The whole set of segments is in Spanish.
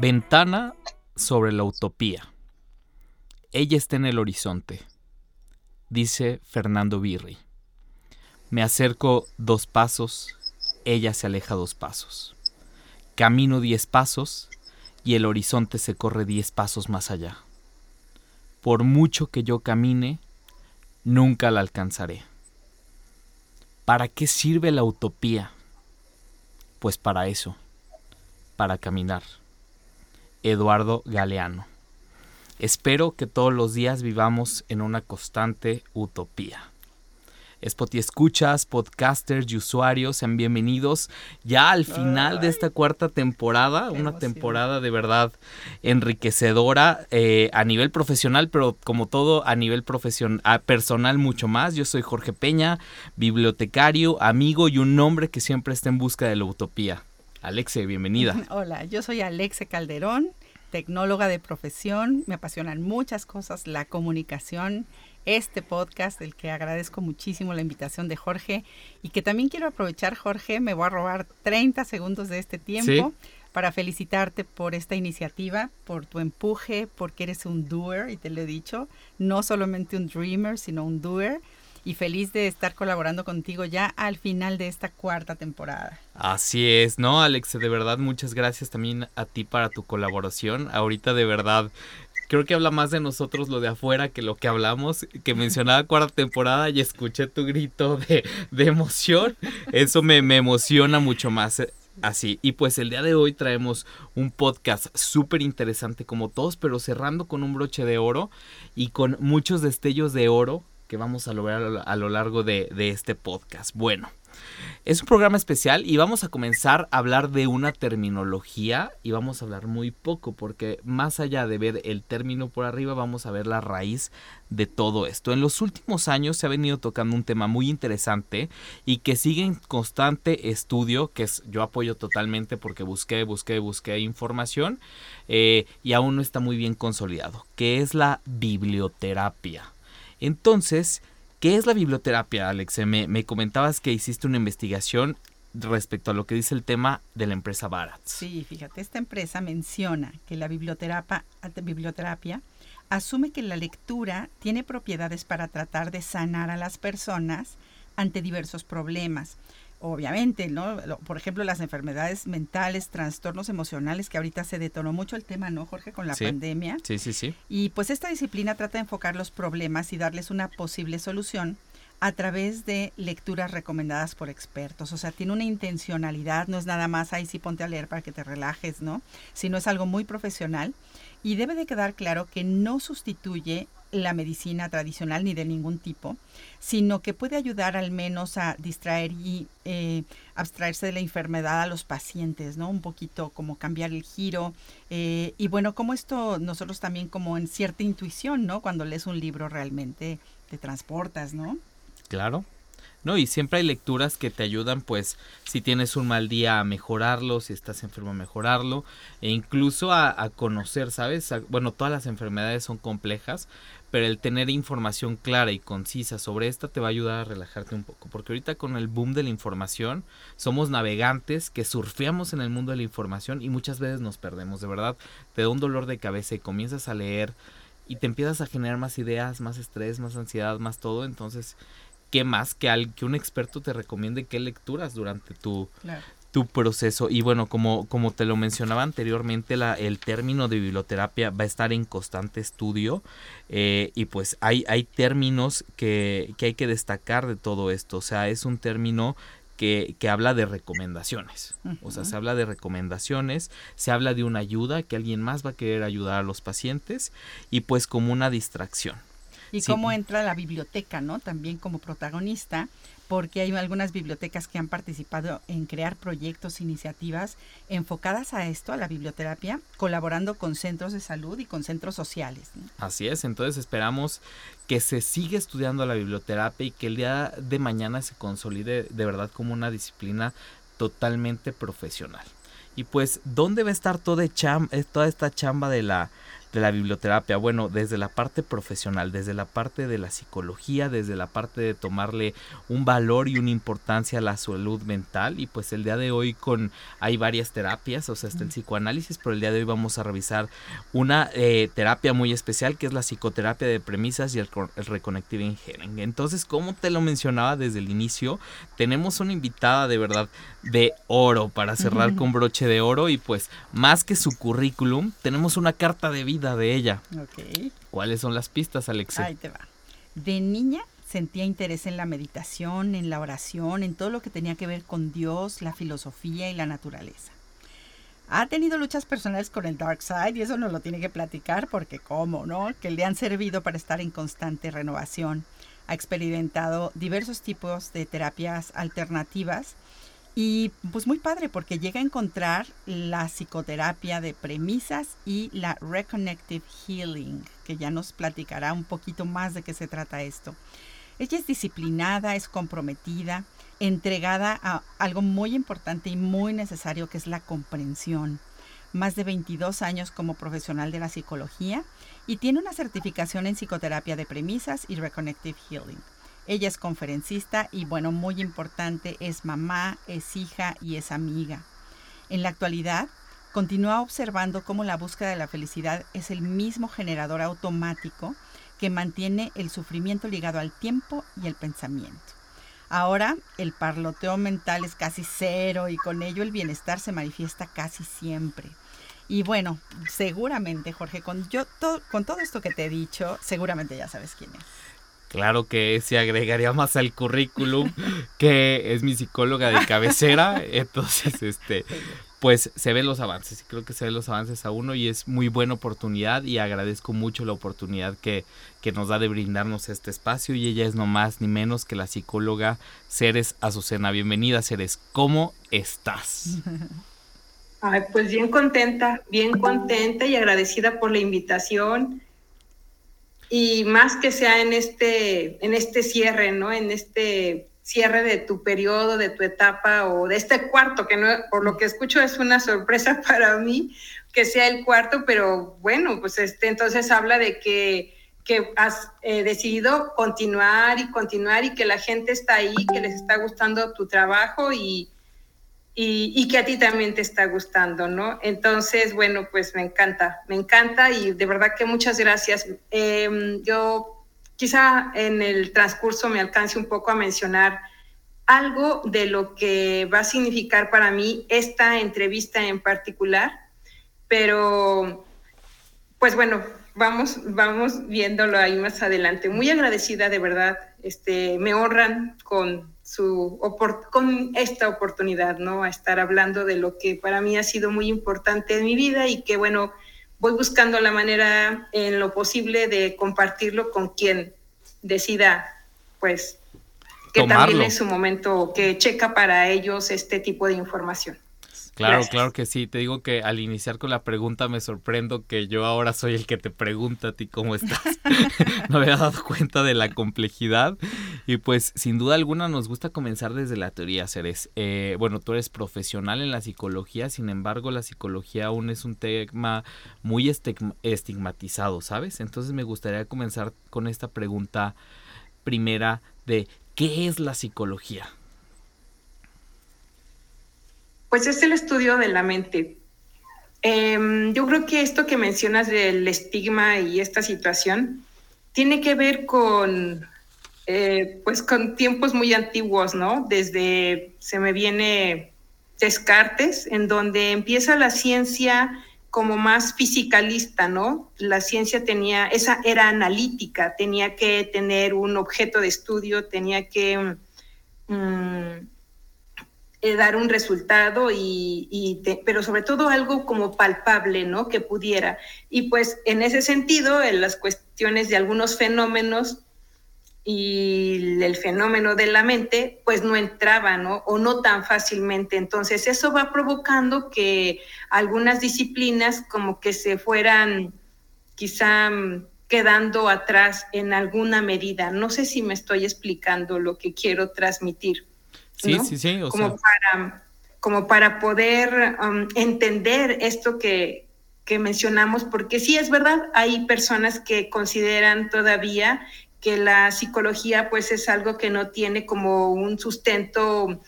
Ventana sobre la utopía. Ella está en el horizonte, dice Fernando Birri. Me acerco dos pasos, ella se aleja dos pasos. Camino diez pasos y el horizonte se corre diez pasos más allá. Por mucho que yo camine, nunca la alcanzaré. ¿Para qué sirve la utopía? Pues para eso, para caminar. Eduardo Galeano. Espero que todos los días vivamos en una constante utopía. Spotify escuchas, podcasters y usuarios, sean bienvenidos ya al final de esta cuarta temporada, una temporada de verdad enriquecedora eh, a nivel profesional, pero como todo a nivel profesional, personal mucho más. Yo soy Jorge Peña, bibliotecario, amigo y un hombre que siempre está en busca de la utopía. Alexe, bienvenida. Hola, yo soy Alexe Calderón, tecnóloga de profesión. Me apasionan muchas cosas, la comunicación, este podcast, del que agradezco muchísimo la invitación de Jorge y que también quiero aprovechar, Jorge, me voy a robar 30 segundos de este tiempo. Para felicitarte por esta iniciativa, por tu empuje, porque eres un doer, y te lo he dicho, no solamente un dreamer, sino un doer y feliz de estar colaborando contigo ya al final de esta cuarta temporada. Así es, ¿no, Alex? De verdad, muchas gracias también a ti para tu colaboración. Ahorita de verdad creo que habla más de nosotros lo de afuera que lo que hablamos, que mencionaba cuarta temporada y escuché tu grito de, de emoción. Eso me, me, emociona mucho más. Eh, así, y pues el día de hoy traemos un podcast súper interesante como todos, pero cerrando con un broche de oro y con muchos destellos de oro que vamos a lograr a lo largo de, este podcast. Bueno, es un programa especial y vamos a comenzar a hablar de una terminología y vamos a hablar muy poco porque más allá de ver el término por arriba vamos a ver la raíz de todo esto. En los últimos años se ha venido tocando un tema muy interesante y que sigue en constante estudio, que es, yo apoyo totalmente porque busqué, busqué, busqué información eh, y aún no está muy bien consolidado, que es la biblioterapia. Entonces, ¿qué es la biblioterapia, Alex? Me, comentabas que hiciste una investigación respecto a lo que dice el tema de la empresa Barat. Sí, fíjate, esta empresa menciona que la biblioterapia asume que la lectura tiene propiedades para tratar de sanar a las personas ante diversos problemas obviamente, ¿no? Por ejemplo, las enfermedades mentales, trastornos emocionales, que ahorita se detonó mucho el tema, ¿no, Jorge, con la pandemia? Sí, sí, sí. Y pues esta disciplina trata de enfocar los problemas y darles una posible solución a través de lecturas recomendadas por expertos. O sea, tiene una intencionalidad, no es nada más, ahí sí ponte a leer para que te relajes, ¿no? Sino es algo muy profesional y debe de quedar claro que no sustituye la medicina tradicional ni de ningún tipo, sino que puede ayudar al menos a distraer y eh, abstraerse de la enfermedad a los pacientes, ¿no? Un poquito como cambiar el giro. Eh, y bueno, como esto nosotros también como en cierta intuición, ¿no? Cuando lees un libro realmente te transportas, ¿no? Claro, ¿no? Y siempre hay lecturas que te ayudan, pues, si tienes un mal día a mejorarlo, si estás enfermo a mejorarlo, e incluso a, conocer, ¿sabes? bueno, todas las enfermedades son complejas, pero el tener información clara y concisa sobre esta te va a ayudar a relajarte un poco, porque ahorita con el boom de la información somos navegantes que surfeamos en el mundo de la información y muchas veces nos perdemos, de verdad, te da un dolor de cabeza y comienzas a leer y te empiezas a generar más ideas, más estrés, más ansiedad, más todo, entonces qué más que, al, que un experto te recomiende qué lecturas durante tu, tu proceso. Y bueno, como, como te lo mencionaba anteriormente, la, el término de biblioterapia va a estar en constante estudio eh, y pues hay, hay términos que, que hay que destacar de todo esto. O sea, es un término que, que, habla de recomendaciones. O sea, se habla de recomendaciones, se habla de una ayuda, que alguien más va a querer ayudar a los pacientes y pues como una distracción. Y cómo entra la biblioteca, ¿no? También como protagonista porque hay algunas bibliotecas que han participado en crear proyectos, iniciativas enfocadas a esto, a la biblioterapia, colaborando con centros de salud y con centros sociales. Así es, entonces esperamos que se siga estudiando la biblioterapia y que el día de mañana se consolide de verdad como una disciplina totalmente profesional. Y pues, ¿dónde va a estar toda, eh, toda esta chamba de la de la biblioterapia? Bueno, desde la parte profesional, desde la parte de la psicología, desde la parte de tomarle un valor y una importancia a la salud mental. Y pues el día de hoy con hay varias terapias, o sea, está el psicoanálisis, pero el día de hoy vamos a revisar una eh, terapia muy especial que es la psicoterapia de premisas y el, el reconnective healing. Entonces, como te lo mencionaba desde el inicio, tenemos una invitada de verdad de oro para cerrar con broche de oro y pues más que su currículum, tenemos una carta de vida de ella. ¿Cuáles son las pistas, Alexe? Ahí te va. De niña sentía interés en la meditación, en la oración, en todo lo que tenía que ver con Dios, la filosofía y la naturaleza. Ha tenido luchas personales con el dark side y eso nos lo tiene que platicar porque cómo, ¿no? Que le han servido para estar en constante renovación. Ha experimentado diversos tipos de terapias alternativas y pues muy padre porque llega a encontrar la psicoterapia de premisas y la Reconnective Healing, que ya nos platicará un poquito más de qué se trata esto. Ella es disciplinada, es comprometida, entregada a algo muy importante y muy necesario que es la comprensión. Más de 22 años como profesional de la psicología y tiene una certificación en psicoterapia de premisas y Reconnective Healing. Ella es conferencista y bueno, muy importante, es mamá, es hija y es amiga. En la actualidad, continúa observando cómo la búsqueda de la felicidad es el mismo generador automático que mantiene el sufrimiento ligado al tiempo y el pensamiento. Ahora el parloteo mental es casi cero y con ello el bienestar se manifiesta casi siempre. Y bueno, seguramente, Jorge, con, yo, con todo esto que te he dicho, seguramente ya sabes quién es. Claro que se agregaría más al currículum, que es mi psicóloga de cabecera. Entonces, este, pues se ven los avances. Creo que se ven los avances a uno y es muy buena oportunidad y agradezco mucho la oportunidad que, que nos da de brindarnos este espacio. Y ella es no más ni menos que la psicóloga Ceres Azucena. Bienvenida, Ceres. ¿Cómo estás? Ay, pues bien contenta, bien contenta y agradecida por la invitación y más que sea en este, en este cierre, ¿no? En este cierre de tu periodo, de tu etapa o de este cuarto, que no, por lo que escucho es una sorpresa para mí que sea el cuarto, pero bueno, pues este, entonces habla de que, que has eh, decidido continuar y continuar y que la gente está ahí, que les está gustando tu trabajo y, y, que a ti también te está gustando, ¿no? Entonces, bueno, pues me encanta, me encanta y de verdad que muchas gracias. Em, yo quizá en el transcurso me alcance un poco a mencionar algo de lo que va a significar para mí esta entrevista en particular, pero pues bueno, vamos, vamos viéndolo ahí más adelante. Muy agradecida de verdad, este, me honran con su con esta oportunidad, ¿no? A estar hablando de lo que para mí ha sido muy importante en mi vida y que, bueno, voy buscando la manera en lo posible de compartirlo con quien decida, pues, que también es su momento que checa para ellos este tipo de información. Claro, claro que sí. Te digo que al iniciar con la pregunta me sorprendo que yo ahora soy el que te pregunta a ti cómo estás. no me había dado cuenta de la complejidad. Y pues sin duda alguna nos gusta comenzar desde la teoría, Ceres. Eh, bueno, tú eres profesional en la psicología, sin embargo la psicología aún es un tema muy estigmatizado, ¿sabes? Entonces me gustaría comenzar con esta pregunta primera de ¿qué es la psicología? Pues es el estudio de la mente. Em, yo creo que esto que mencionas del estigma y esta situación tiene que ver con, eh, pues con tiempos muy antiguos, ¿no? Desde, se me viene Descartes, en donde empieza la ciencia como más fisicalista, ¿no? La ciencia tenía, esa era analítica, tenía que tener un objeto de estudio, tenía que... Mm, eh, dar un resultado y, pero sobre todo algo como palpable, ¿no? Que pudiera. Y pues en ese sentido, en las cuestiones de algunos fenómenos y el fenómeno de la mente, pues no entraba, ¿no? O no tan fácilmente. Entonces, eso va provocando que algunas disciplinas como que se fueran quizá quedando atrás en alguna medida. No sé si me estoy explicando lo que quiero transmitir. Sí, sí, sí. como, para, como para poder um, entender esto que, que mencionamos, porque sí es verdad, hay personas que consideran todavía que la psicología pues es algo que no tiene como un sustento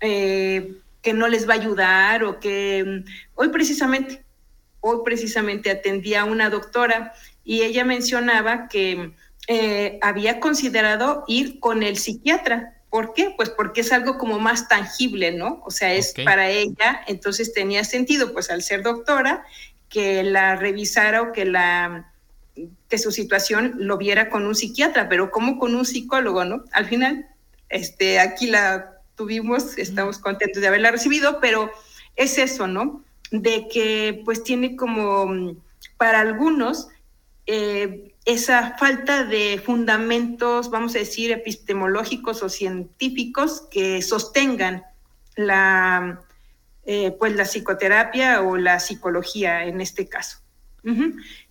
eh, que no les va a ayudar o que mm, hoy precisamente, hoy precisamente atendía a una doctora y ella mencionaba que eh, había considerado ir con el psiquiatra. ¿Por qué? Pues porque es algo como más tangible, ¿no? O sea, es para ella, entonces tenía sentido, pues al ser doctora, que la revisara o que la que su situación lo viera con un psiquiatra, pero como con un psicólogo, ¿no? Al final, este, aquí la tuvimos, estamos contentos de haberla recibido, pero es eso, ¿no? De que pues tiene como para algunos eh, esa falta de fundamentos, vamos a decir, epistemológicos o científicos que sostengan la, eh, pues la psicoterapia o la psicología en este caso.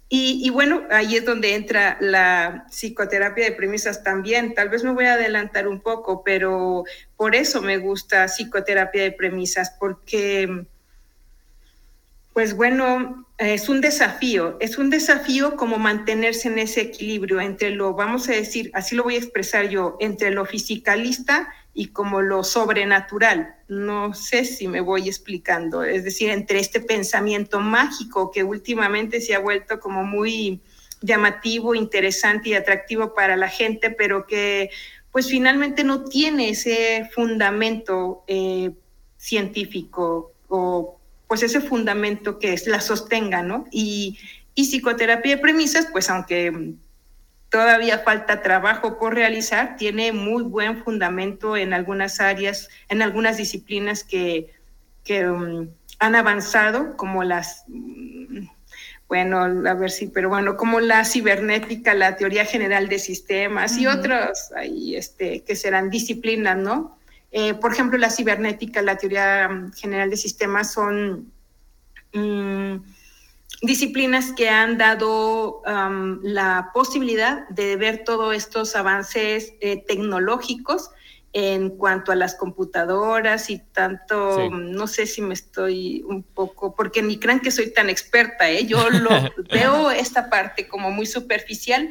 Y, bueno, ahí es donde entra la psicoterapia de premisas también. Tal vez me voy a adelantar un poco, pero por eso me gusta psicoterapia de premisas, porque, pues bueno, es un desafío, es un desafío como mantenerse en ese equilibrio entre lo, vamos a decir, así lo voy a expresar yo, entre lo fisicalista y como lo sobrenatural. No sé si me voy explicando, es decir, entre este pensamiento mágico que últimamente se ha vuelto como muy llamativo, interesante y atractivo para la gente, pero que pues finalmente no tiene ese fundamento eh, científico o pues ese fundamento que es, la sostenga, ¿no? Y, y psicoterapia de premisas, pues aunque todavía falta trabajo por realizar, tiene muy buen fundamento en algunas áreas, en algunas disciplinas que, um, han avanzado, como las, mm, bueno, a ver si, pero bueno, como la cibernética, la teoría general de sistemas y otras ahí, este, que serán disciplinas, ¿no? Eh, por ejemplo, la cibernética, la teoría mm, general de sistemas son... Mm, disciplinas que han dado la posibilidad de ver todos estos avances eh, tecnológicos en cuanto a las computadoras y tanto, no sé si me estoy un poco, porque ni crean que soy tan experta, ¿eh? yo lo veo esta parte como muy superficial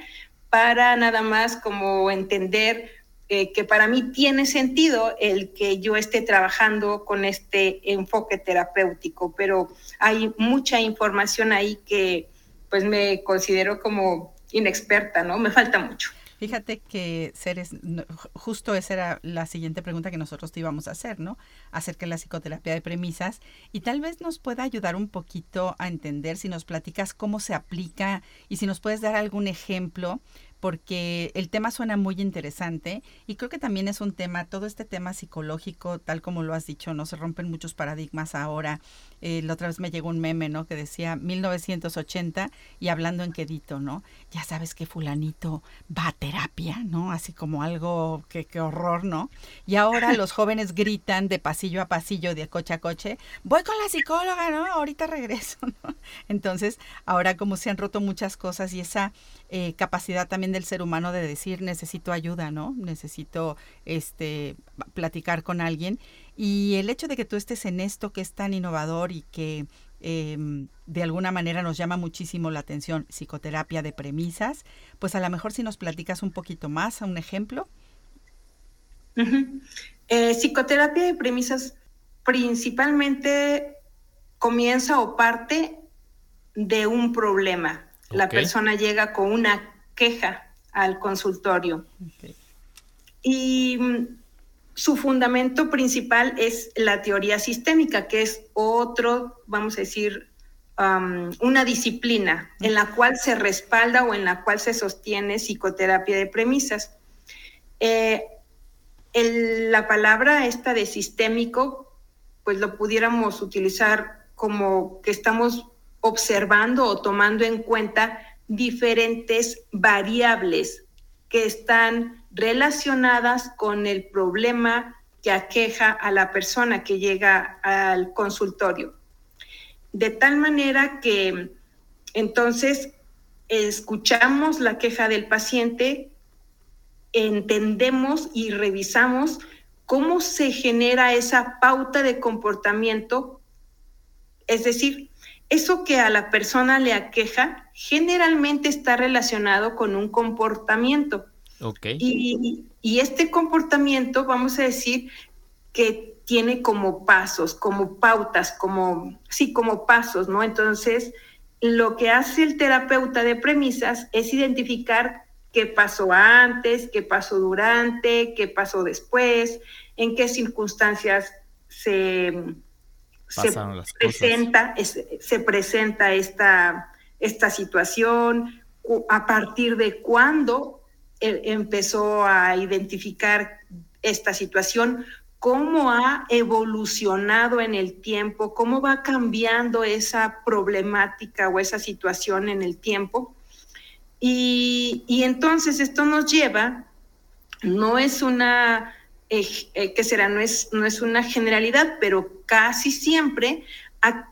para nada más como entender eh, que para mí tiene sentido el que yo esté trabajando con este enfoque terapéutico, pero hay mucha información ahí que pues me considero como inexperta, ¿no? Me falta mucho. Fíjate que seres, justo esa era la siguiente pregunta que nosotros te íbamos a hacer, ¿no? Acerca de la psicoterapia de premisas y tal vez nos pueda ayudar un poquito a entender si nos platicas cómo se aplica y si nos puedes dar algún ejemplo porque el tema suena muy interesante y creo que también es un tema, todo este tema psicológico, tal como lo has dicho, no se rompen muchos paradigmas ahora. Eh, la otra vez me llegó un meme, ¿no? Que decía 1980 y hablando en quedito, ¿no? Ya sabes que fulanito va a terapia, ¿no? Así como algo que, que horror, ¿no? Y ahora los jóvenes gritan de pasillo a pasillo, de coche a coche, voy con la psicóloga, ¿no? Ahorita regreso, ¿no? Entonces, ahora como se han roto muchas cosas y esa eh, capacidad también del ser humano de decir necesito ayuda, ¿no? Necesito este platicar con alguien. Y el hecho de que tú estés en esto que es tan innovador y que em, de alguna manera nos llama muchísimo la atención, psicoterapia de premisas, pues a lo mejor si nos platicas un poquito más, a un ejemplo. Eh, psicoterapia de premisas principalmente comienza o parte de un problema. La persona llega con una queja al consultorio. Y mm, su fundamento principal es la teoría sistémica, que es otro, vamos a decir, una disciplina en la cual se respalda o en la cual se sostiene psicoterapia de premisas. Eh, la palabra esta de sistémico, pues lo pudiéramos utilizar como que estamos observando o tomando en cuenta diferentes variables que están relacionadas con el problema que aqueja a la persona que llega al consultorio. De tal manera que entonces escuchamos la queja del paciente, entendemos y revisamos cómo se genera esa pauta de comportamiento, es decir, eso que a la persona le aqueja generalmente está relacionado con un comportamiento. Okay. Y, y, este comportamiento, vamos a decir, que tiene como pasos, como pautas, como, sí, como pasos, ¿no? Entonces, lo que hace el terapeuta de premisas es identificar qué pasó antes, qué pasó durante, qué pasó después, en qué circunstancias se, se presenta, se presenta esta, esta situación, a partir de cuándo e, empezó a identificar esta situación, cómo ha evolucionado en el tiempo, cómo va cambiando esa problemática o esa situación en el tiempo. Y, y entonces esto nos lleva, no es una eh, eh, que será, no es, no es una generalidad, pero casi siempre,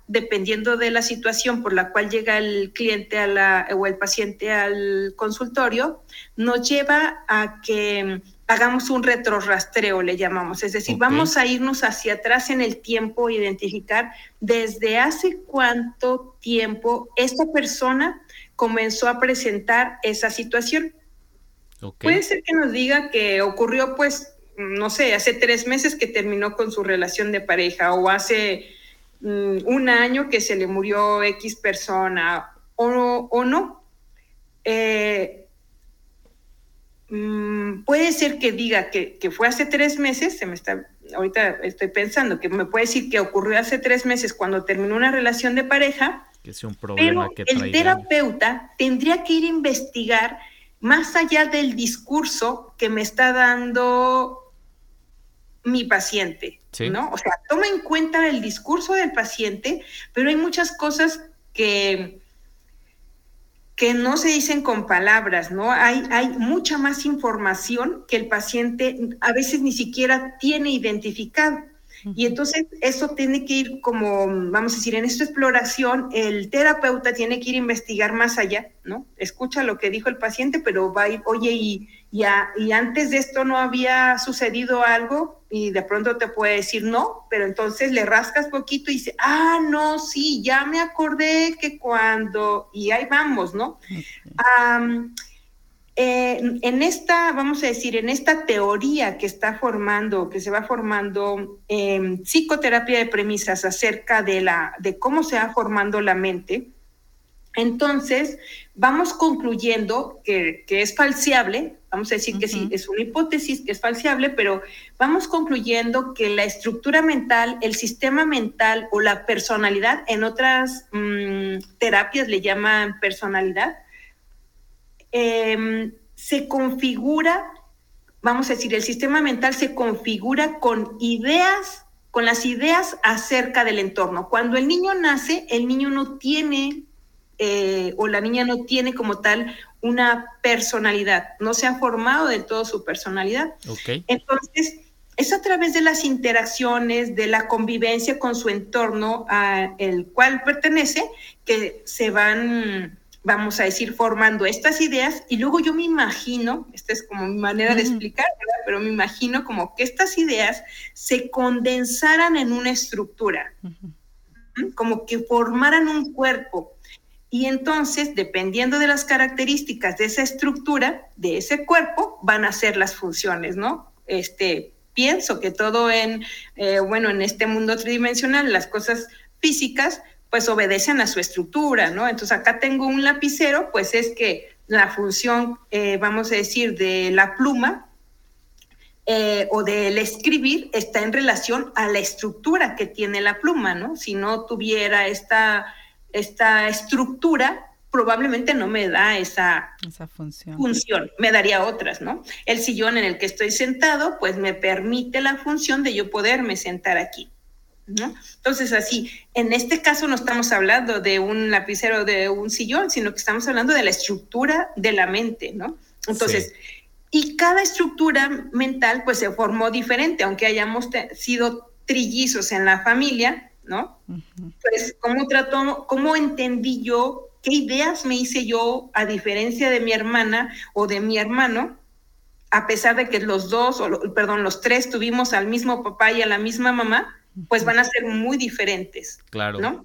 dependiendo de la situación por la cual llega el cliente a la, o el paciente al consultorio, nos lleva a que hagamos un retrorrastreo, le llamamos. Es decir, vamos a irnos hacia atrás en el tiempo, identificar desde hace cuánto tiempo esta persona comenzó a presentar esa situación. Puede ser que nos diga que ocurrió pues no sé, hace tres meses que terminó con su relación de pareja o hace mm, un año que se le murió X persona o, o no. Eh, mm, puede ser que diga que, fue hace tres meses, se me está, ahorita estoy pensando que me puede decir que ocurrió hace tres meses cuando terminó una relación de pareja, que es un problema pero el terapeuta tendría que ir a investigar más allá del discurso que me está dando mi paciente, ¿no? O sea, toma en cuenta el discurso del paciente, pero hay muchas cosas que, que no se dicen con palabras, ¿no? Hay, hay mucha más información que el paciente a veces ni siquiera tiene identificado. Y entonces eso tiene que ir como, vamos a decir, en esta exploración, el terapeuta tiene que ir a investigar más allá, ¿no? Escucha lo que dijo el paciente, pero va a ir, oye, y, y antes de esto no había sucedido algo, y de pronto te puede decir no, pero entonces le rascas poquito y dice, ah, no, sí, ya me acordé que cuando, y ahí vamos, ¿no? Eh, en esta, vamos a decir, en esta teoría que está formando, que se va formando en psicoterapia de premisas acerca de, la, de cómo se va formando la mente, entonces vamos concluyendo que, que es falseable, Vamos a decir que sí, es una hipótesis que es falseable, pero vamos concluyendo que la estructura mental, el sistema mental o la personalidad, en otras mm, terapias le llaman personalidad, em, se configura, vamos a decir, el sistema mental se configura con ideas, con las ideas acerca del entorno. Cuando el niño nace, el niño no tiene eh, o la niña no tiene como tal una personalidad, no se ha formado de todo su personalidad. Entonces, es a través de las interacciones, de la convivencia con su entorno al cual pertenece, que se van, vamos a decir, formando estas ideas. Y luego yo me imagino, esta es como mi manera de explicar, pero me imagino como que estas ideas se condensaran en una estructura, como que formaran un cuerpo y entonces, dependiendo de las características de esa estructura, de ese cuerpo, van a ser las funciones, ¿no? Este, pienso que todo en, eh, bueno, en este mundo tridimensional, las cosas físicas, pues obedecen a su estructura, ¿no? Entonces acá tengo un lapicero, pues es que la función, eh, vamos a decir, de la pluma eh, o del escribir está en relación a la estructura que tiene la pluma, ¿no? Si no tuviera esta esta estructura probablemente no me da esa, función. función. me daría otras, ¿no? El sillón en el que estoy sentado, pues me permite la función de yo poderme sentar aquí. ¿no? Entonces, así, en este caso no estamos hablando de un lapicero de un sillón, sino que estamos hablando de la estructura de la mente, ¿no? Entonces, Y cada estructura mental pues se formó diferente, aunque hayamos sido trillizos en la familia, ¿no? Pues cómo trató, cómo entendí yo, qué ideas me hice yo a diferencia de mi hermana o de mi hermano, a pesar de que los dos, o perdón, los tres tuvimos al mismo papá y a la misma mamá, pues van a ser muy diferentes. Claro. ¿no?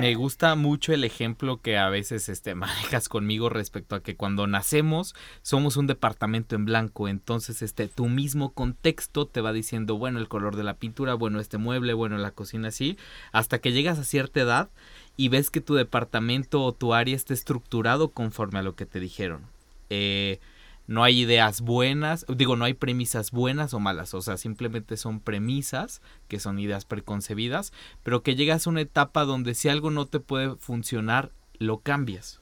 Me, gusta mucho el ejemplo que a veces este, manejas conmigo respecto a que cuando nacemos somos un departamento en blanco, entonces este, tu mismo contexto te va diciendo, bueno, el color de la pintura, bueno, este mueble, bueno, la cocina así, hasta que llegas a cierta edad y ves que tu departamento o tu área está estructurado conforme a lo que te dijeron. Eh, no hay ideas buenas, digo, no hay premisas buenas o malas, o sea, simplemente son premisas, que son ideas preconcebidas, pero que llegas a una etapa donde si algo no te puede funcionar, lo cambias.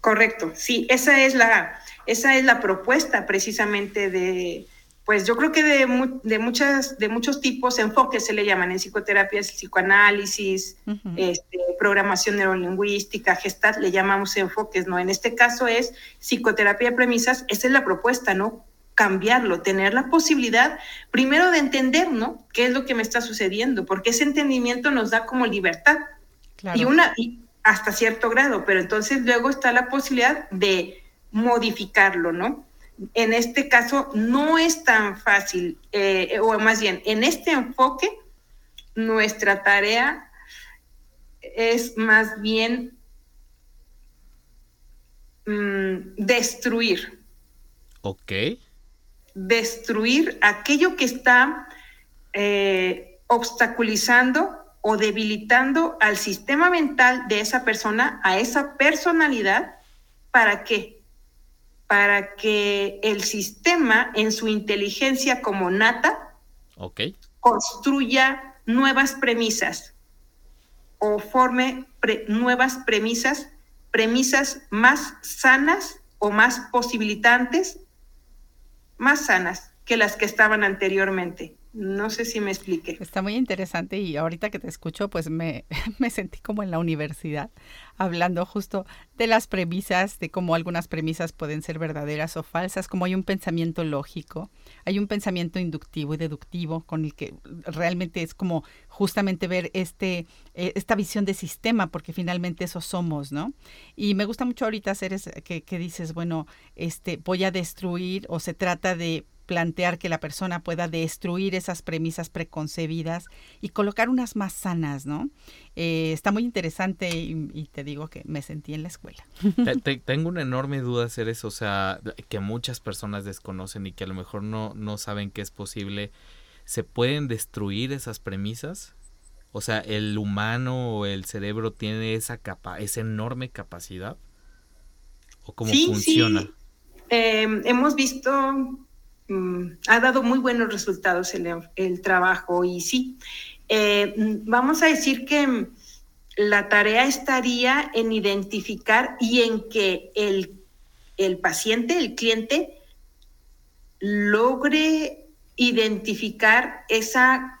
Correcto, sí, esa es la, esa es la propuesta precisamente de, pues yo creo que de, de, muchas, de muchos tipos, enfoques se le llaman en psicoterapia, psicoanálisis, este, programación neurolingüística, gestat, le llamamos enfoques, ¿no? En este caso es psicoterapia de premisas, esa es la propuesta, ¿no? Cambiarlo, tener la posibilidad primero de entender, ¿no? ¿Qué es lo que me está sucediendo? Porque ese entendimiento nos da como libertad. Y una, y hasta cierto grado, pero entonces luego está la posibilidad de modificarlo, ¿no? En este caso no es tan fácil, eh, o más bien, en este enfoque, nuestra tarea es más bien mm, destruir. Ok. Destruir aquello que está eh, obstaculizando o debilitando al sistema mental de esa persona, a esa personalidad, ¿para qué? Para que el sistema en su inteligencia como nata construya nuevas premisas o forme nuevas premisas, premisas más sanas o más posibilitantes, más sanas que las que estaban anteriormente. No sé si me expliqué. Está muy interesante y ahorita que te escucho, pues me, me, sentí como en la universidad, hablando justo de las premisas, de cómo algunas premisas pueden ser verdaderas o falsas, como hay un pensamiento lógico, hay un pensamiento inductivo y deductivo con el que realmente es como justamente ver este, eh, esta visión de sistema, porque finalmente eso somos, ¿no? Y me gusta mucho ahorita hacer es que, que dices, bueno, este, voy a destruir o se trata de plantear que la persona pueda destruir esas premisas preconcebidas y colocar unas más sanas, ¿no? Eh, está muy interesante y, te digo que me sentí en la escuela. tengo una enorme duda hacer eso, o sea, que muchas personas desconocen y que a lo mejor no, no saben que es posible. ¿Se pueden destruir esas premisas? O sea, ¿el humano o el cerebro tiene esa, capa esa enorme capacidad? ¿O cómo funciona? Em, hemos visto Mm, ha dado muy buenos resultados el, el trabajo y sí, eh, vamos a decir que la tarea estaría en identificar y en que el, el paciente, el cliente, logre identificar esa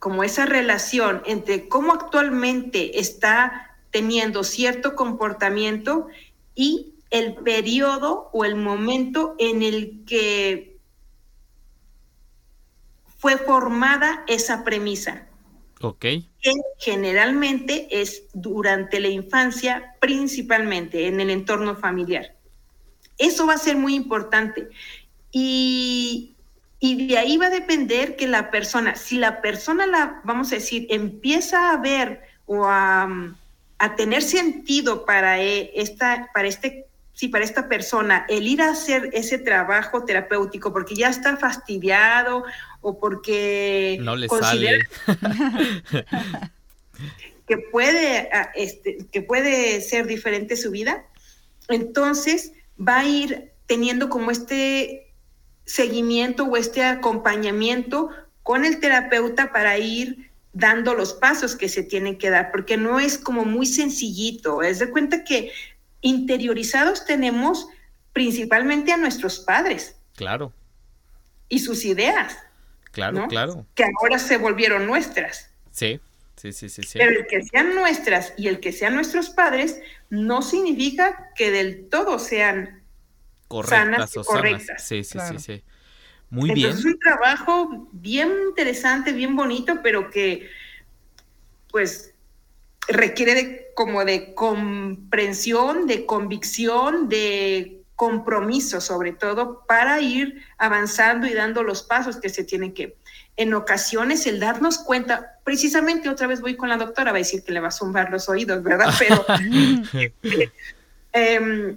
como esa relación entre cómo actualmente está teniendo cierto comportamiento y el periodo o el momento en el que fue formada esa premisa. Ok. Que generalmente es durante la infancia, principalmente en el entorno familiar. Eso va a ser muy importante. Y, y de ahí va a depender que la persona, si la persona la, vamos a decir, empieza a ver o a, a tener sentido para, e, esta, para este si para esta persona el ir a hacer ese trabajo terapéutico porque ya está fastidiado o porque no le sale que puede ah, este, que puede ser diferente su vida, entonces va a ir teniendo como este seguimiento o este acompañamiento con el terapeuta para ir dando los pasos que se tienen que dar, porque no es como muy sencillito. Es de cuenta que interiorizados tenemos principalmente a nuestros padres. Claro. Y sus ideas. Claro, claro. Que ahora se volvieron nuestras. Sí. Sí, sí, sí, sí. Pero el que sean nuestras y el que sean nuestros padres no significa que del todo sean correctas sanas o correctas. Sí, sí, sí, sí. Muy bien. Es un trabajo bien interesante, bien bonito, pero que pues requiere de, como de comprensión, de convicción, de compromiso sobre todo para ir avanzando y dando los pasos que se tienen que. En ocasiones el darnos cuenta, precisamente otra vez voy con la doctora, va a decir que le va a zumbar los oídos, ¿verdad? Pero em,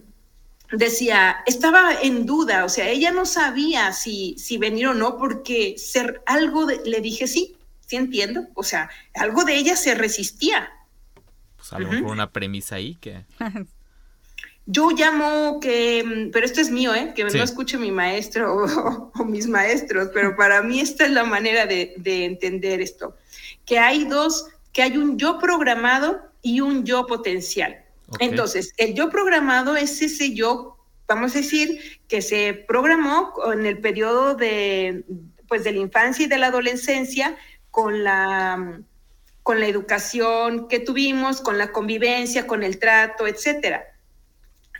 decía, estaba en duda, o sea, ella no sabía si, si venir o no, porque ser, algo le dije sí, sí entiendo, o sea, algo de ella se resistía. Pues a lo mejor una premisa ahí que... Yo llamo que, pero esto es mío, ¿eh? que no escuche mi maestro o, mis maestros, pero para mí esta es la manera de, entender esto, que hay dos, que hay un yo programado y un yo potencial. Entonces, el yo programado es ese yo, vamos a decir, que se programó en el periodo de, pues, de la infancia y de la adolescencia con la, con la educación que tuvimos, con la convivencia, con el trato, etcétera.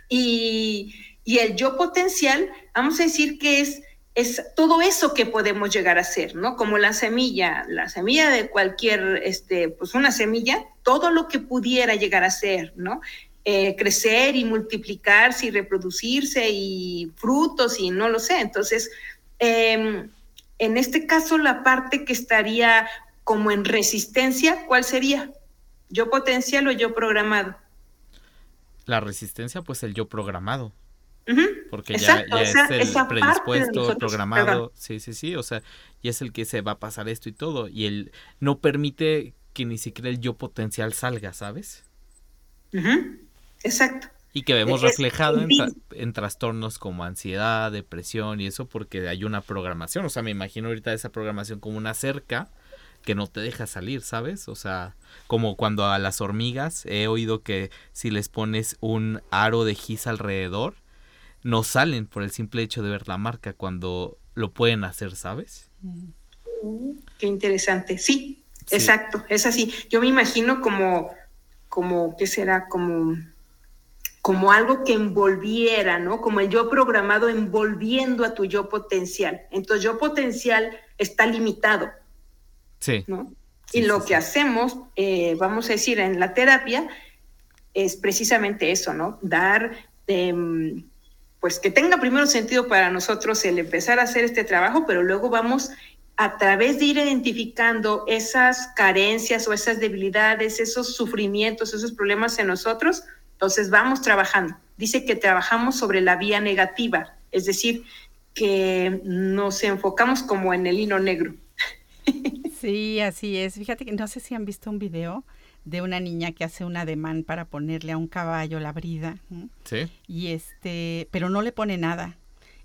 Y, el yo potencial, vamos a decir que es, es todo eso que podemos llegar a ser, ¿no? Como la semilla, la semilla de cualquier, este, pues una semilla, todo lo que pudiera llegar a ser, ¿no? Eh, crecer y multiplicarse y reproducirse y frutos y no lo sé. Entonces, em, en este caso, la parte que estaría como en resistencia, ¿cuál sería? ¿Yo potencial o yo programado? La resistencia, pues el yo programado. Porque ya, es el predispuesto, programado. Sí, sí, sí. O sea, y es el que se va a pasar esto y todo. Y él no permite que ni siquiera el yo potencial salga, ¿sabes? Exacto. Y que vemos reflejado en, trastornos como ansiedad, depresión y eso, porque hay una programación. O sea, me imagino ahorita esa programación como una cerca que no te deja salir, ¿sabes? O sea, como cuando a las hormigas he oído que si les pones un aro de gis alrededor, no salen por el simple hecho de ver la marca cuando lo pueden hacer, ¿sabes? Qué interesante. Sí, exacto, es así. Yo me imagino como, como, ¿qué será? Como, como algo que envolviera, ¿no? Como el yo programado envolviendo a tu yo potencial. Entonces, yo potencial está limitado Sí. ¿no? y lo que hacemos, eh, vamos a decir, en la terapia, es precisamente eso, ¿no? Dar, em, pues que tenga primero sentido para nosotros el empezar a hacer este trabajo, pero luego vamos a través de ir identificando esas carencias o esas debilidades, esos sufrimientos, esos problemas en nosotros, entonces vamos trabajando. Dice que trabajamos sobre la vía negativa, es decir, que nos enfocamos como en el hilo negro. Sí, así es. Fíjate que no sé si han visto un video de una niña que hace un ademán para ponerle a un caballo la brida. Sí. Y este, pero no le pone nada.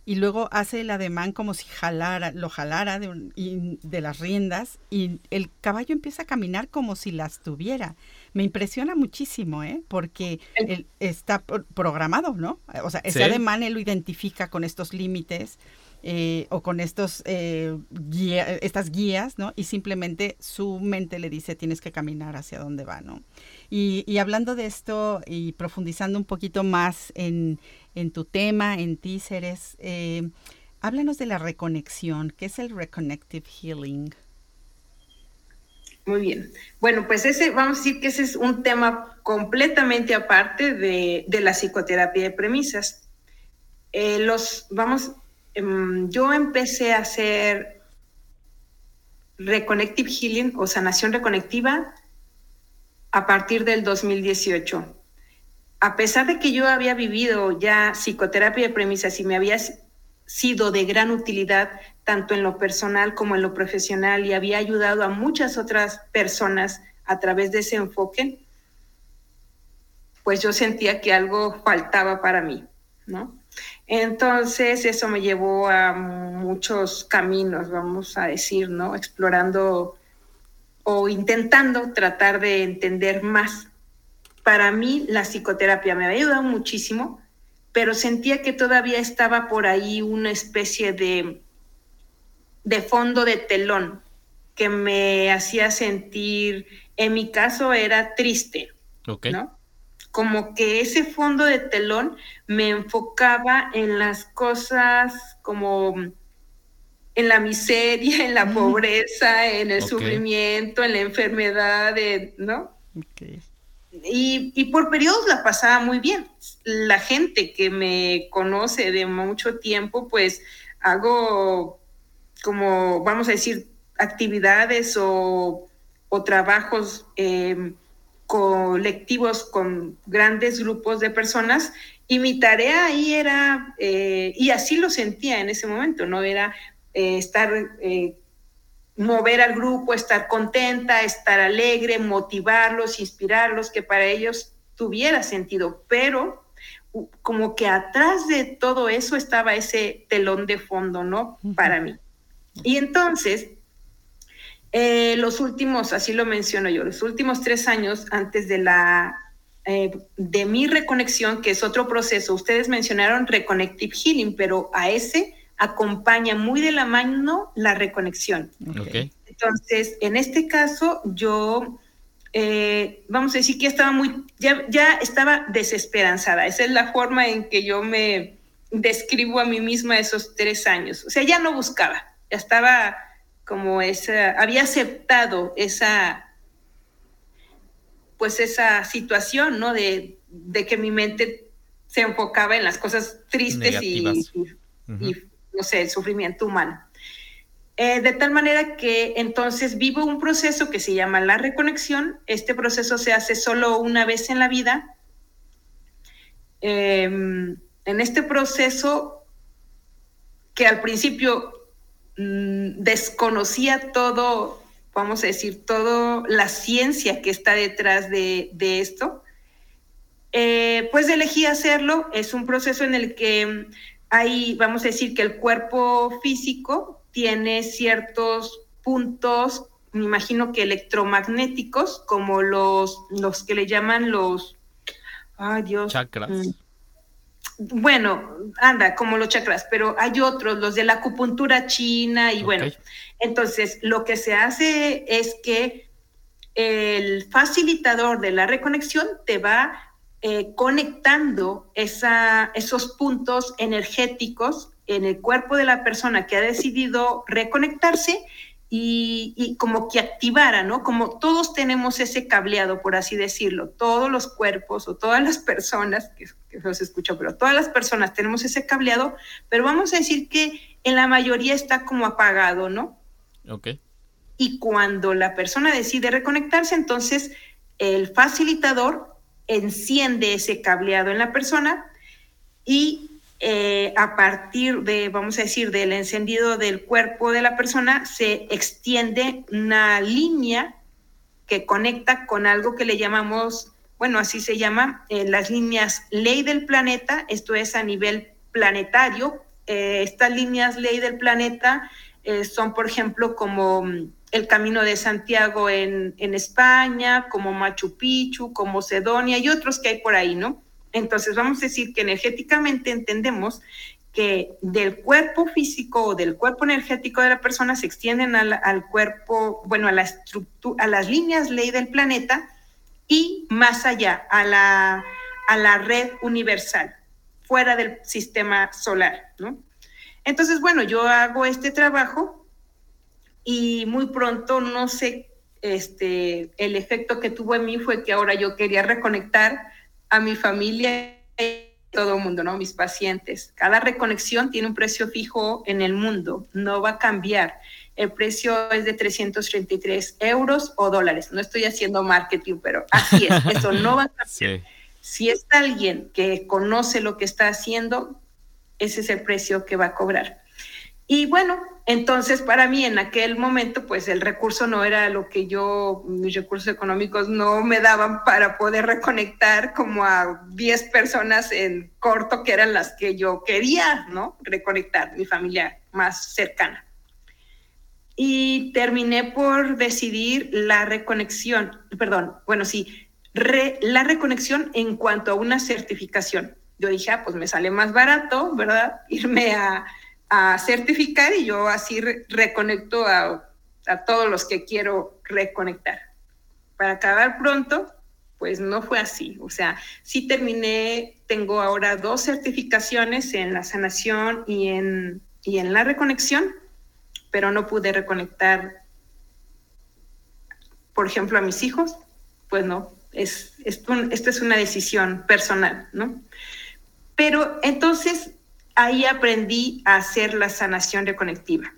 Y luego hace el ademán como si jalara, lo jalara de, de las riendas y el caballo empieza a caminar como si las tuviera. Me impresiona muchísimo, ¿eh? Porque él está programado, ¿no? O sea, ese ademán él lo identifica con estos límites eh, o con estos, eh, estas guías, ¿no? Y simplemente su mente le dice, tienes que caminar hacia dónde va, ¿no? Y, hablando de esto y profundizando un poquito más en, tu tema, en ti, Ceres, eh, háblanos de la reconexión. ¿Qué es el Reconnective Healing? Muy bien. Bueno, pues ese, vamos a decir que ese es un tema completamente aparte de, la psicoterapia de premisas. los, vamos, yo empecé a hacer Reconnective Healing o sanación reconectiva a partir del 2018. A pesar de que yo había vivido ya psicoterapia de premisas y me había sido de gran utilidad tanto en lo personal como en lo profesional y había ayudado a muchas otras personas a través de ese enfoque, pues yo sentía que algo faltaba para mí, ¿no? Entonces eso me llevó a muchos caminos, vamos a decir, ¿no? Explorando o intentando tratar de entender más. Para mí la psicoterapia me había ayudado muchísimo, pero sentía que todavía estaba por ahí una especie de, de fondo de telón, que me hacía sentir, en mi caso era triste, ¿no? Como que ese fondo de telón me enfocaba en las cosas como en la miseria, en la pobreza, en el sufrimiento, en la enfermedad, ¿no? Y, y, por periodos la pasaba muy bien. La gente que me conoce de mucho tiempo, pues hago como, vamos a decir, actividades o, trabajos em, colectivos con grandes grupos de personas y mi tarea ahí era, eh, y así lo sentía en ese momento, ¿no? Era eh, estar, eh, mover al grupo, estar contenta, estar alegre, motivarlos, inspirarlos, que para ellos tuviera sentido, pero como que atrás de todo eso estaba ese telón de fondo, ¿no? Para mí. Y entonces, eh, los últimos, así lo menciono yo, los últimos tres años antes de la de mi reconexión, que es otro proceso. Ustedes mencionaron Reconnective Healing, pero a ese acompaña muy de la mano la reconexión. Entonces, en este caso, yo, eh, vamos a decir que estaba muy, ya, ya estaba desesperanzada. Esa es la forma en que yo me describo a mí misma esos tres años. O sea, ya no buscaba, ya estaba como esa, había aceptado esa, pues esa situación, ¿no? De, de que mi mente se enfocaba en las cosas tristes y, no sé, el sufrimiento humano. Eh, de tal manera que entonces vivo un proceso que se llama la reconexión. Este proceso se hace solo una vez en la vida. Em, en este proceso que al principio mm, desconocía todo, vamos a decir, toda la ciencia que está detrás de, esto, eh, pues elegí hacerlo. Es un proceso en el que hay, vamos a decir que el cuerpo físico tiene ciertos puntos, me imagino que electromagnéticos, como los, los que le llaman los, ay Dios. Chakras. Mm. Bueno, anda, como los chakras, pero hay otros, los de la acupuntura china y bueno, entonces lo que se hace es que el facilitador de la reconexión te va eh, conectando esos puntos energéticos en el cuerpo de la persona que ha decidido reconectarse y, como que activara, ¿no? Como todos tenemos ese cableado, por así decirlo, todos los cuerpos o todas las personas, que, que los escucho, pero todas las personas tenemos ese cableado, pero vamos a decir que en la mayoría está como apagado, ¿no? Ok. Y cuando la persona decide reconectarse, entonces el facilitador enciende ese cableado en la persona y eh, a partir de, vamos a decir, del encendido del cuerpo de la persona, se extiende una línea que conecta con algo que le llamamos, bueno, así se llama, eh, las líneas ley del planeta, esto es a nivel planetario. Eh, estas líneas ley del planeta son, por ejemplo, como el Camino de Santiago en, España, como Machu Picchu, como Sedonia y otros que hay por ahí, ¿no? Entonces vamos a decir que energéticamente entendemos que del cuerpo físico o del cuerpo energético de la persona se extienden al, cuerpo, bueno, a la a las líneas ley del planeta y más allá, a la, a la red universal, fuera del sistema solar, ¿no? Entonces, bueno, yo hago este trabajo y muy pronto, no sé, este, el efecto que tuvo en mí fue que ahora yo quería reconectar a mi familia y todo el mundo, ¿no? Mis pacientes. Cada reconexión tiene un precio fijo en el mundo, no va a cambiar. El precio es de 333 euros o dólares. No estoy haciendo marketing, pero así es, eso no va a cambiar. Si es alguien que conoce lo que está haciendo, ese es el precio que va a cobrar. Y bueno, entonces para mí en aquel momento pues el recurso no era lo que yo, mis recursos económicos no me daban para poder reconectar como a 10 personas en corto que eran las que yo quería, ¿no? Reconectar, mi familia más cercana. Y terminé por decidir la reconexión, perdón, bueno, sí, la reconexión en cuanto a una certificación. Yo dije, ah, pues me sale más barato, ¿verdad? Irme a a certificar y yo así reconecto a a todos los que quiero reconectar. Para acabar pronto, pues no fue así. O sea, sí terminé, tengo ahora dos certificaciones en la sanación y en, y en la reconexión, pero no pude reconectar, por ejemplo, a mis hijos. Pues no, es, esto es una decisión personal, ¿no? Pero entonces ahí aprendí a hacer la sanación reconectiva.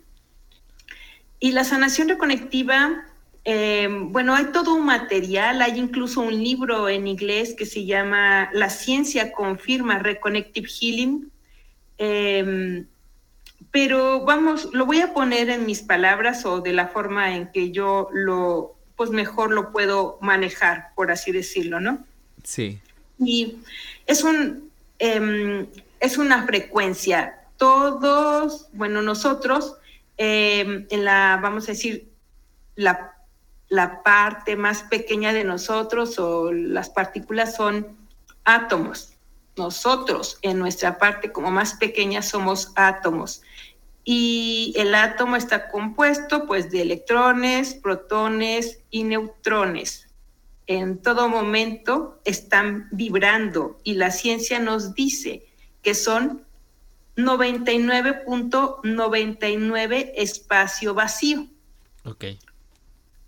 Y la sanación reconectiva, eh, bueno, hay todo un material, hay incluso un libro en inglés que se llama La ciencia confirma Reconnective Healing. Em, pero vamos, lo voy a poner en mis palabras o de la forma en que yo lo, pues mejor lo puedo manejar, por así decirlo, ¿no? Sí. Y es un, em, es una frecuencia. Todos, bueno, nosotros, em, en la, vamos a decir, la, la parte más pequeña de nosotros o las partículas son átomos. Nosotros, en nuestra parte como más pequeña, somos átomos. Y el átomo está compuesto pues de electrones, protones y neutrones en todo momento están vibrando y la ciencia nos dice que son 99.99 espacio vacío. Ok.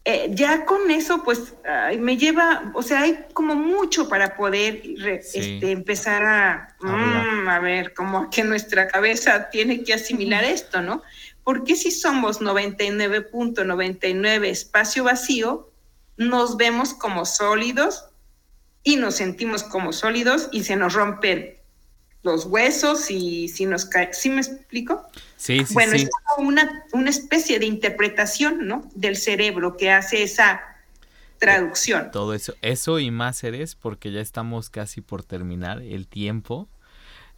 Eh, ya con eso, pues me lleva, o sea, hay como mucho para poder este, empezar a, mm, a ver, como que nuestra cabeza tiene que asimilar esto, ¿no? Porque si somos 99.99 espacio vacío, nos vemos como sólidos y nos sentimos como sólidos y se nos rompen los huesos y si nos cae, ¿sí me explico? Sí, sí, bueno, es como una, una especie de interpretación, ¿no? Del cerebro que hace esa traducción. Todo eso, eso y más eres porque ya estamos casi por terminar el tiempo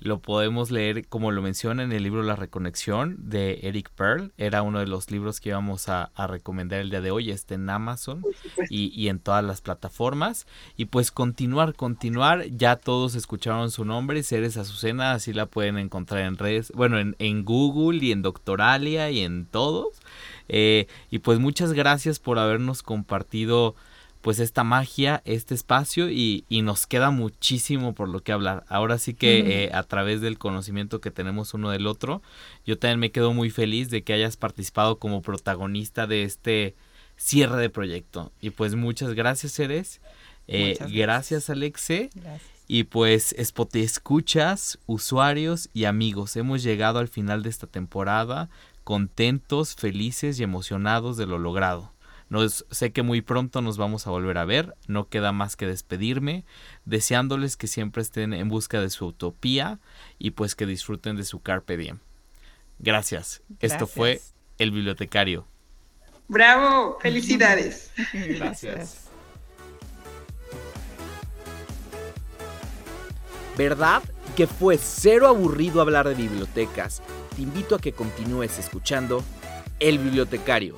lo podemos leer, como lo menciona en el libro La Reconexión de Eric Pearl. Era uno de los libros que íbamos a, recomendar el día de hoy. Está en Amazon y, en todas las plataformas. Y pues continuar, continuar. Ya todos escucharon su nombre, Ceres Azucena. Así la pueden encontrar en redes, bueno, en, Google y en Doctoralia y en todos. Eh, y pues muchas gracias por habernos compartido pues esta magia, este espacio y, nos queda muchísimo por lo que hablar. Ahora sí que eh, a través del conocimiento que tenemos uno del otro, yo también me quedo muy feliz de que hayas participado como protagonista de este cierre de proyecto. Y pues muchas gracias, Eres. Eh, gracias. Alexe. Y pues Spote escuchas, usuarios y amigos, hemos llegado al final de esta temporada contentos, felices y emocionados de lo logrado sé que muy pronto nos vamos a volver a ver, no queda más que despedirme, deseándoles que siempre estén en busca de su utopía y pues que disfruten de su carpe diem. Gracias. Esto fue El Bibliotecario. Bravo, felicidades. Gracias. ¿Verdad que fue cero aburrido hablar de bibliotecas? Te invito a que continúes escuchando El Bibliotecario.